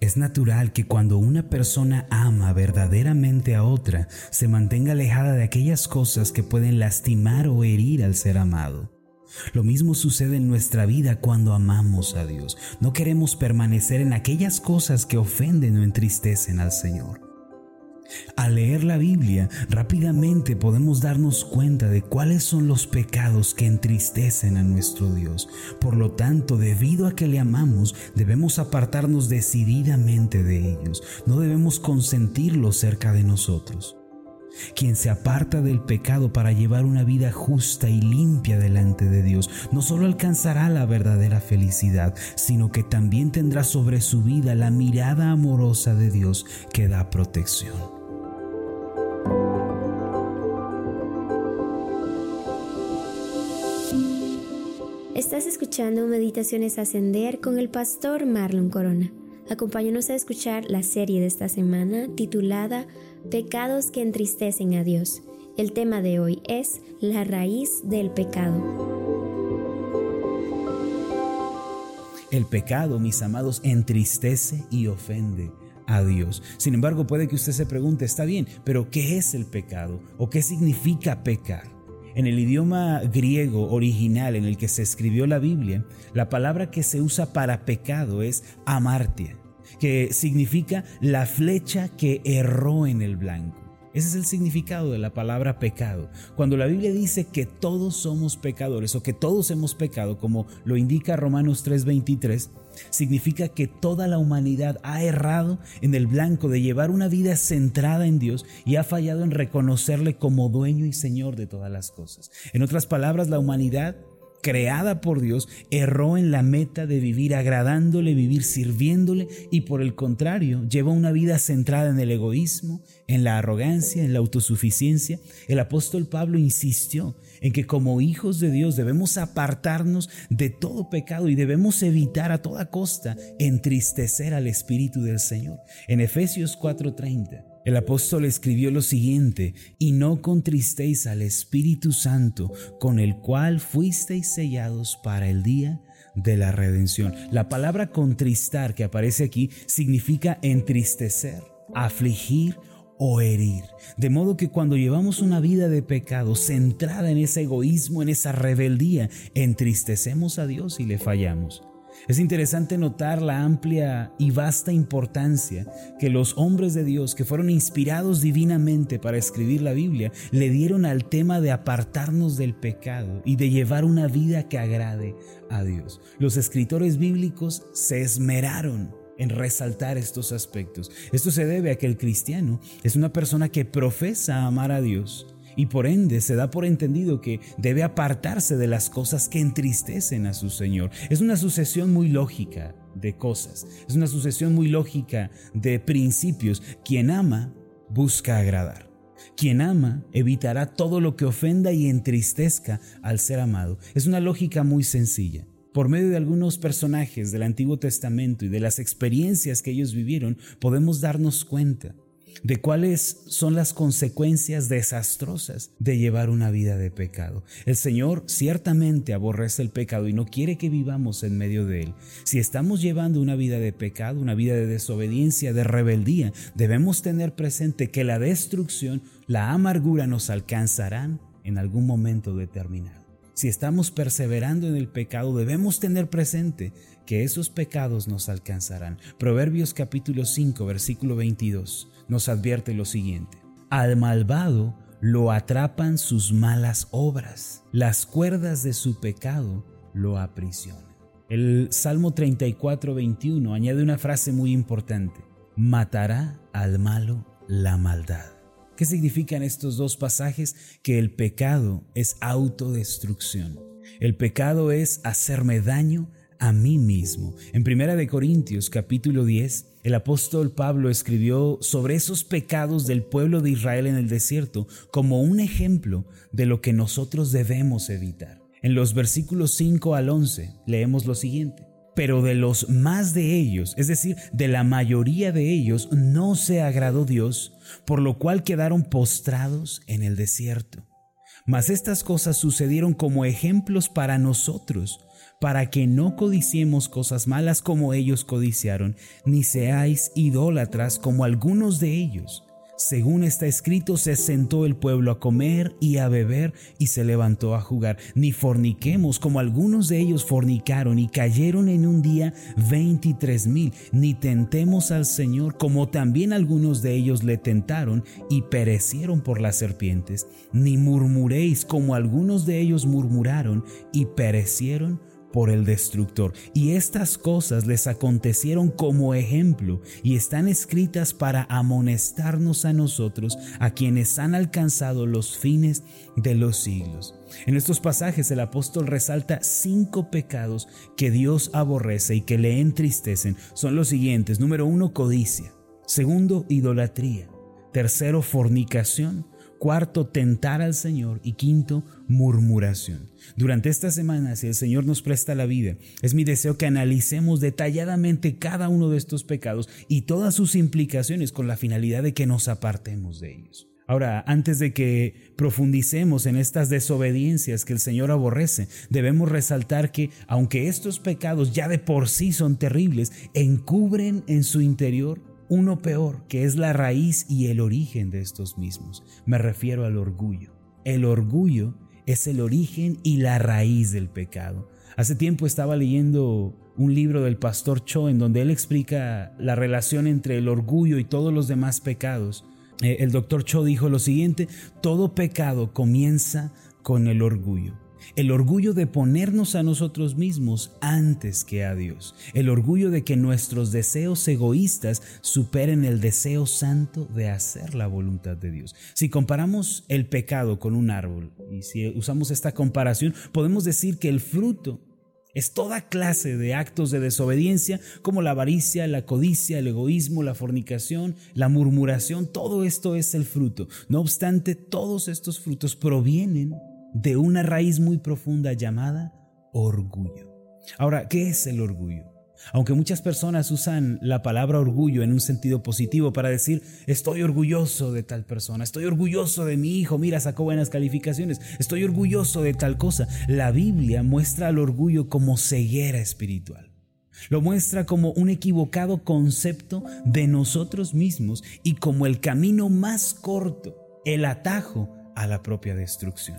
Es natural que cuando una persona ama verdaderamente a otra, se mantenga alejada de aquellas cosas que pueden lastimar o herir al ser amado. Lo mismo sucede en nuestra vida cuando amamos a Dios. No queremos permanecer en aquellas cosas que ofenden o entristecen al Señor. Al leer la Biblia, rápidamente podemos darnos cuenta de cuáles son los pecados que entristecen a nuestro Dios. Por lo tanto, debido a que le amamos, debemos apartarnos decididamente de ellos. No debemos consentirlos cerca de nosotros. Quien se aparta del pecado para llevar una vida justa y limpia delante de Dios, no solo alcanzará la verdadera felicidad, sino que también tendrá sobre su vida la mirada amorosa de Dios que da protección. Estás escuchando Meditaciones Ascender con el pastor Marlon Corona. Acompáñanos a escuchar la serie de esta semana titulada Pecados que entristecen a Dios. El tema de hoy es la raíz del pecado. El pecado, mis amados, entristece y ofende a. Sin embargo, puede que usted se pregunte, está bien, pero ¿qué es el pecado? ¿O qué significa pecar? En el idioma griego original en el que se escribió la Biblia, la palabra que se usa para pecado es amartia, que significa la flecha que erró en el blanco. Ese es el significado de la palabra pecado. Cuando la Biblia dice que todos somos pecadores o que todos hemos pecado, como lo indica Romanos 3:23, significa que toda la humanidad ha errado en el blanco de llevar una vida centrada en Dios y ha fallado en reconocerle como dueño y Señor de todas las cosas. En otras palabras, la humanidad creada por Dios, erró en la meta de vivir agradándole, vivir sirviéndole y por el contrario, llevó una vida centrada en el egoísmo, en la arrogancia, en la autosuficiencia. El apóstol Pablo insistió en que como hijos de Dios debemos apartarnos de todo pecado y debemos evitar a toda costa entristecer al Espíritu del Señor. En Efesios 4:30 el apóstol escribió lo siguiente, y no contristéis al Espíritu Santo, con el cual fuisteis sellados para el día de la redención. La palabra contristar que aparece aquí significa entristecer, afligir o herir. De modo que cuando llevamos una vida de pecado centrada en ese egoísmo, en esa rebeldía, entristecemos a Dios y le fallamos. Es interesante notar la amplia y vasta importancia que los hombres de Dios que fueron inspirados divinamente para escribir la Biblia le dieron al tema de apartarnos del pecado y de llevar una vida que agrade a Dios. Los escritores bíblicos se esmeraron en resaltar estos aspectos. Esto se debe a que el cristiano es una persona que profesa amar a Dios y por ende se da por entendido que debe apartarse de las cosas que entristecen a su Señor. Es una sucesión muy lógica de cosas, es una sucesión muy lógica de principios. Quien ama busca agradar. Quien ama evitará todo lo que ofenda y entristezca al ser amado. Es una lógica muy sencilla. Por medio de algunos personajes del Antiguo Testamento y de las experiencias que ellos vivieron, podemos darnos cuenta de cuáles son las consecuencias desastrosas de llevar una vida de pecado. El Señor ciertamente aborrece el pecado y no quiere que vivamos en medio de él. Si estamos llevando una vida de pecado, una vida de desobediencia, de rebeldía, debemos tener presente que la destrucción, la amargura nos alcanzarán en algún momento determinado. Si estamos perseverando en el pecado, debemos tener presente que esos pecados nos alcanzarán. Proverbios capítulo 5, versículo 22 nos advierte lo siguiente. Al malvado lo atrapan sus malas obras, las cuerdas de su pecado lo aprisionan. El Salmo 34, 21 añade una frase muy importante. Matará al malo la maldad. ¿Qué significan estos dos pasajes? Que el pecado es autodestrucción. El pecado es hacerme daño a mí mismo. En Primera de Corintios capítulo 10, el apóstol Pablo escribió sobre esos pecados del pueblo de Israel en el desierto como un ejemplo de lo que nosotros debemos evitar. En los versículos 5 al 11 leemos lo siguiente. Pero de los más de ellos, es decir, de la mayoría de ellos, no se agradó Dios, por lo cual quedaron postrados en el desierto. Mas estas cosas sucedieron como ejemplos para nosotros, para que no codiciemos cosas malas como ellos codiciaron, ni seáis idólatras como algunos de ellos según está escrito, se sentó el pueblo a comer y a beber y se levantó a jugar. Ni forniquemos como algunos de ellos fornicaron y cayeron en un día veintitrés mil. Ni tentemos al Señor como también algunos de ellos le tentaron y perecieron por las serpientes. Ni murmuréis como algunos de ellos murmuraron y perecieron por el destructor. Y estas cosas les acontecieron como ejemplo y están escritas para amonestarnos a nosotros, a quienes han alcanzado los fines de los siglos. En estos pasajes el apóstol resalta cinco pecados que Dios aborrece y que le entristecen. Son los siguientes. Número uno, codicia. Segundo, idolatría. Tercero, fornicación. Cuarto, tentar al Señor. Y quinto, murmuración. Durante esta semana, si el Señor nos presta la vida, es mi deseo que analicemos detalladamente cada uno de estos pecados y todas sus implicaciones con la finalidad de que nos apartemos de ellos. Ahora, antes de que profundicemos en estas desobediencias que el Señor aborrece, debemos resaltar que, aunque estos pecados ya de por sí son terribles, encubren en su interior uno peor, que es la raíz y el origen de estos mismos. Me refiero al orgullo. El orgullo es el origen y la raíz del pecado. Hace tiempo estaba leyendo un libro del pastor Cho en donde él explica la relación entre el orgullo y todos los demás pecados. Eh, el doctor Cho dijo lo siguiente, todo pecado comienza con el orgullo. El orgullo de ponernos a nosotros mismos antes que a Dios. El orgullo de que nuestros deseos egoístas superen el deseo santo de hacer la voluntad de Dios. Si comparamos el pecado con un árbol y si usamos esta comparación, podemos decir que el fruto es toda clase de actos de desobediencia como la avaricia, la codicia, el egoísmo, la fornicación, la murmuración. Todo esto es el fruto. No obstante, todos estos frutos provienen de una raíz muy profunda llamada orgullo. Ahora, ¿qué es el orgullo? Aunque muchas personas usan la palabra orgullo en un sentido positivo para decir, estoy orgulloso de tal persona, estoy orgulloso de mi hijo, mira, sacó buenas calificaciones, estoy orgulloso de tal cosa, la Biblia muestra al orgullo como ceguera espiritual. Lo muestra como un equivocado concepto de nosotros mismos y como el camino más corto, el atajo a la propia destrucción.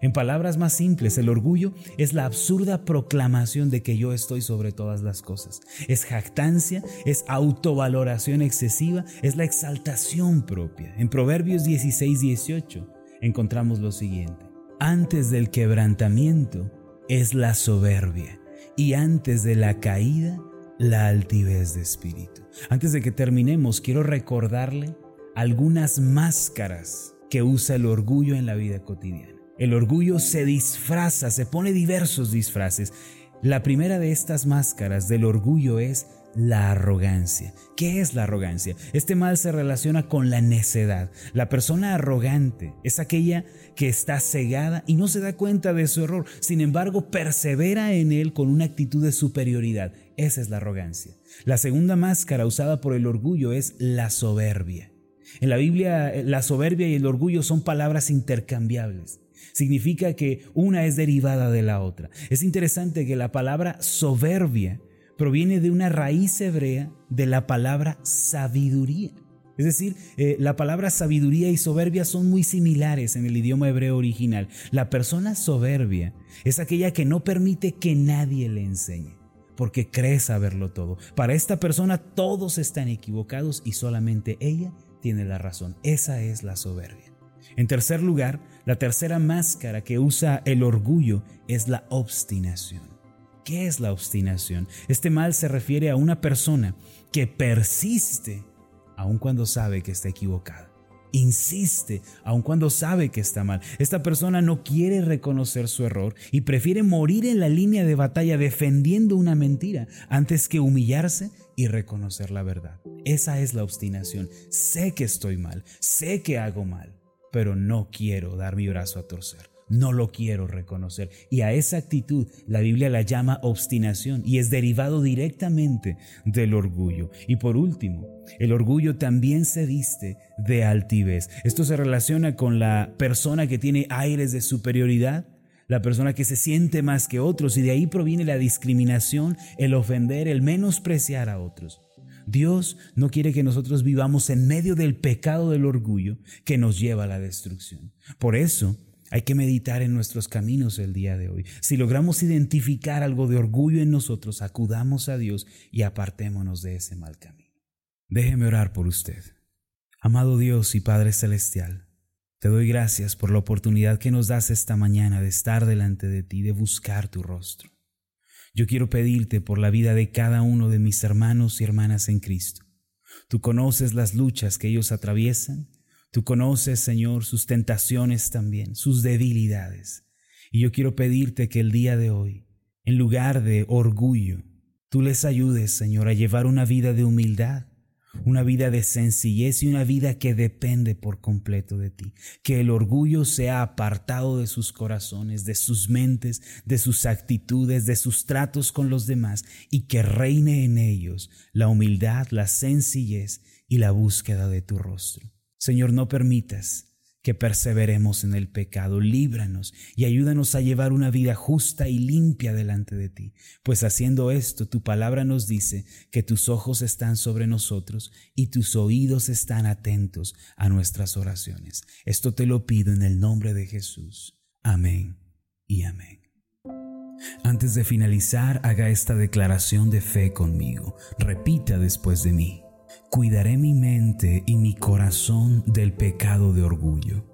En palabras más simples, el orgullo es la absurda proclamación de que yo estoy sobre todas las cosas. Es jactancia, es autovaloración excesiva, es la exaltación propia. En Proverbios 16, 18 encontramos lo siguiente. Antes del quebrantamiento es la soberbia y antes de la caída la altivez de espíritu. Antes de que terminemos, quiero recordarle algunas máscaras que usa el orgullo en la vida cotidiana. El orgullo se disfraza, se pone diversos disfraces. La primera de estas máscaras del orgullo es la arrogancia. ¿Qué es la arrogancia? Este mal se relaciona con la necedad. La persona arrogante es aquella que está cegada y no se da cuenta de su error, sin embargo persevera en él con una actitud de superioridad. Esa es la arrogancia. La segunda máscara usada por el orgullo es la soberbia. En la Biblia la soberbia y el orgullo son palabras intercambiables significa que una es derivada de la otra. Es interesante que la palabra soberbia proviene de una raíz hebrea de la palabra sabiduría. Es decir, eh, la palabra sabiduría y soberbia son muy similares en el idioma hebreo original. La persona soberbia es aquella que no permite que nadie le enseñe, porque cree saberlo todo. Para esta persona todos están equivocados y solamente ella tiene la razón. Esa es la soberbia. En tercer lugar, la tercera máscara que usa el orgullo es la obstinación. ¿Qué es la obstinación? Este mal se refiere a una persona que persiste aun cuando sabe que está equivocada. Insiste aun cuando sabe que está mal. Esta persona no quiere reconocer su error y prefiere morir en la línea de batalla defendiendo una mentira antes que humillarse y reconocer la verdad. Esa es la obstinación. Sé que estoy mal, sé que hago mal, pero no quiero dar mi brazo a torcer. No lo quiero reconocer. Y a esa actitud la Biblia la llama obstinación y es derivado directamente del orgullo. Y por último, el orgullo también se viste de altivez. Esto se relaciona con la persona que tiene aires de superioridad, la persona que se siente más que otros y de ahí proviene la discriminación, el ofender, el menospreciar a otros. Dios no quiere que nosotros vivamos en medio del pecado del orgullo que nos lleva a la destrucción. Por eso hay que meditar en nuestros caminos el día de hoy. Si logramos identificar algo de orgullo en nosotros, acudamos a Dios y apartémonos de ese mal camino. Déjeme orar por usted. Amado Dios y Padre Celestial, te doy gracias por la oportunidad que nos das esta mañana de estar delante de ti, de buscar tu rostro. Yo quiero pedirte por la vida de cada uno de mis hermanos y hermanas en Cristo. Tú conoces las luchas que ellos atraviesan, tú conoces, Señor, sus tentaciones también, sus debilidades. Y yo quiero pedirte que el día de hoy, en lugar de orgullo, tú les ayudes, Señor, a llevar una vida de humildad, una vida de sencillez y una vida que depende por completo de ti. Que el orgullo sea apartado de sus corazones, de sus mentes, de sus actitudes, de sus tratos con los demás y que reine en ellos la humildad, la sencillez y la búsqueda de tu rostro. Señor, no permitas que perseveremos en el pecado. Líbranos y ayúdanos a llevar una vida justa y limpia delante de ti, pues haciendo esto tu palabra nos dice que tus ojos están sobre nosotros y tus oídos están atentos a nuestras oraciones. Esto te lo pido en el nombre de Jesús. Amén y amén. Antes de finalizar, haga esta declaración de fe conmigo. Repita después de mí. Cuidaré mi mente y mi corazón del pecado de orgullo.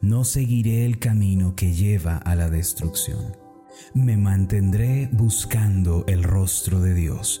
No seguiré el camino que lleva a la destrucción. Me mantendré buscando el rostro de Dios.